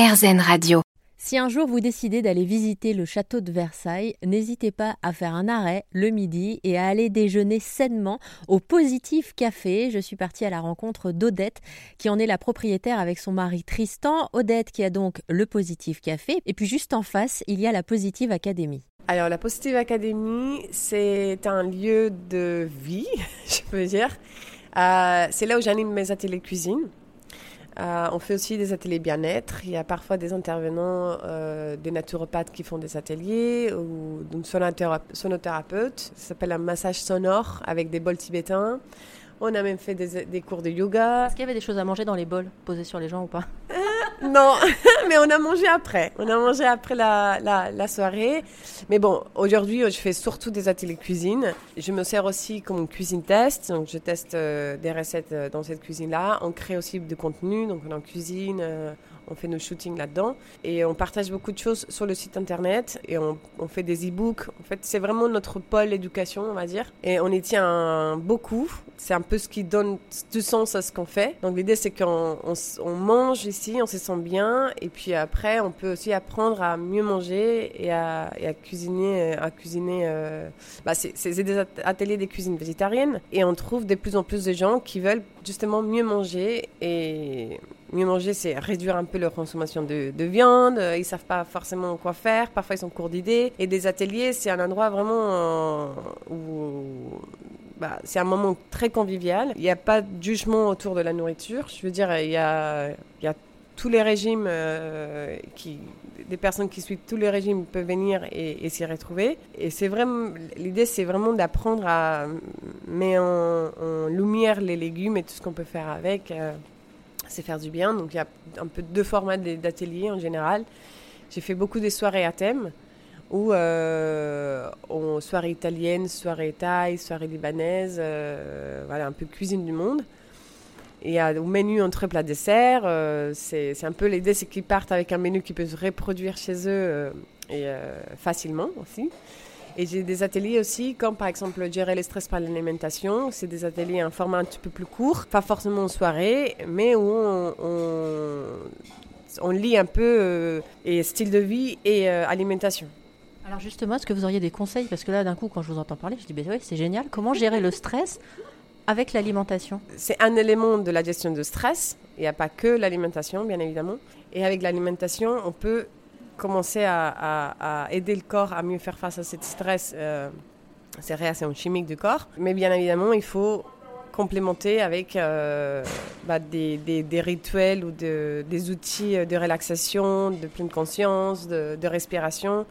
RZN Radio. Si un jour vous décidez d'aller visiter le château de Versailles, n'hésitez pas à faire un arrêt le midi et à aller déjeuner sainement au Positif Café. Je suis partie à la rencontre d'Odette, qui en est la propriétaire avec son mari Tristan. Odette qui a donc le Positif Café. Et puis juste en face, il y a la Positive Academy. Alors la Positive Academy, c'est un lieu de vie, je peux dire. Euh, c'est là où j'anime mes ateliers cuisine. Euh, on fait aussi des ateliers bien-être. Il y a parfois des intervenants, euh, des naturopathes qui font des ateliers ou d'une sonothérapeute. Ça s'appelle un massage sonore avec des bols tibétains. On a même fait des, des cours de yoga. Est-ce qu'il y avait des choses à manger dans les bols posés sur les gens ou pas? non, mais on a mangé après. On a mangé après la, la, soirée. Mais bon, aujourd'hui, je fais surtout des ateliers cuisine. Je me sers aussi comme cuisine test. Donc, je teste euh, des recettes euh, dans cette cuisine-là. On crée aussi du contenu. Donc, on en cuisine. Euh, on fait nos shootings là-dedans et on partage beaucoup de choses sur le site internet et on, fait des e-books. En fait, c'est vraiment notre pôle éducation, on va dire. Et on y tient beaucoup. C'est un peu ce qui donne du sens à ce qu'on fait. Donc l'idée, c'est qu'on on, mange ici, on se sent bien et puis après, on peut aussi apprendre à mieux manger et à, cuisiner. À cuisiner euh, bah, c'est des ateliers des cuisines végétariennes et on trouve de plus en plus de gens qui veulent justement mieux manger et mieux manger, c'est réduire un peu leur consommation de, viande. Euh, ils savent pas forcément quoi faire. Parfois, ils sont courts d'idées. Et des ateliers, c'est un endroit vraiment euh, où bah, c'est un moment très convivial. Il n'y a pas de jugement autour de la nourriture. Je veux dire, il y a, tous les régimes euh, des personnes qui suivent tous les régimes peuvent venir et, s'y retrouver. Et c'est vraiment l'idée, c'est vraiment d'apprendre à mettre en, lumière les légumes et tout ce qu'on peut faire avec c'est faire du bien. Donc il y a un peu deux formats d'ateliers en général. J'ai fait beaucoup des soirées à thème, ou euh, soirée italienne, soirée thaï, soirée libanaise, euh, voilà, un peu cuisine du monde. Et au menu entre plat dessert, euh, c'est un peu l'idée, c'est qu'ils partent avec un menu qui peut se reproduire chez eux euh, et facilement aussi. Et j'ai des ateliers aussi, comme par exemple gérer le stress par l'alimentation. C'est des ateliers un format un petit peu plus court, pas forcément en soirée, mais où on, on, lit un peu euh, et style de vie et euh, alimentation. Alors justement, est-ce que vous auriez des conseils? Parce que là, d'un coup, quand je vous entends parler, je dis, ben oui, c'est génial. Comment gérer le stress avec l'alimentation? C'est un élément de la gestion de stress. Il n'y a pas que l'alimentation, bien évidemment. Et avec l'alimentation, on peut commencer à, aider le corps à mieux faire face à ce stress, euh, ces réactions chimiques du corps. Mais bien évidemment, il faut complémenter avec euh, bah, des, rituels ou de, des outils de relaxation, de pleine conscience, de, de respiration,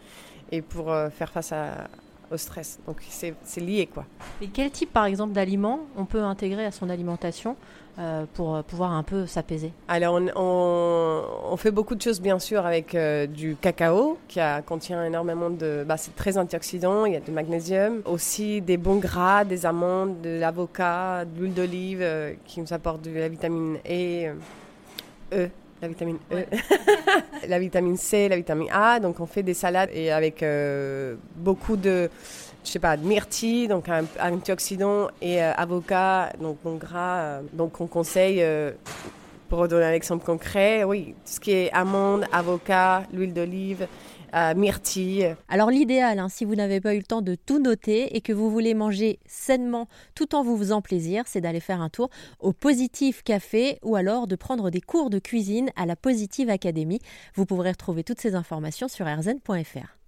et pour euh, faire face à, au stress. Donc c'est lié quoi. Et quel type par exemple d'aliments on peut intégrer à son alimentation euh, pour euh, pouvoir un peu s'apaiser? Alors on, on, fait beaucoup de choses bien sûr avec euh, du cacao qui a, contient énormément de... Bah, c'est très antioxydant, il y a du magnésium, aussi des bons gras, des amandes, de l'avocat, de l'huile d'olive qui nous apporte de la vitamine E. e la vitamine E, la vitamine C, la vitamine A. Donc on fait des salades et avec euh, beaucoup de, je sais pas, de myrtille, donc un, antioxydant et euh, avocat, donc bon gras. Euh, donc on conseille, pour donner un exemple concret, oui, tout ce qui est amande, avocat, l'huile d'olive myrtille. Alors l'idéal, hein, si vous n'avez pas eu le temps de tout noter et que vous voulez manger sainement tout en vous faisant plaisir, c'est d'aller faire un tour au Positive Café ou alors de prendre des cours de cuisine à la Positive Academy. Vous pourrez retrouver toutes ces informations sur rzn.fr.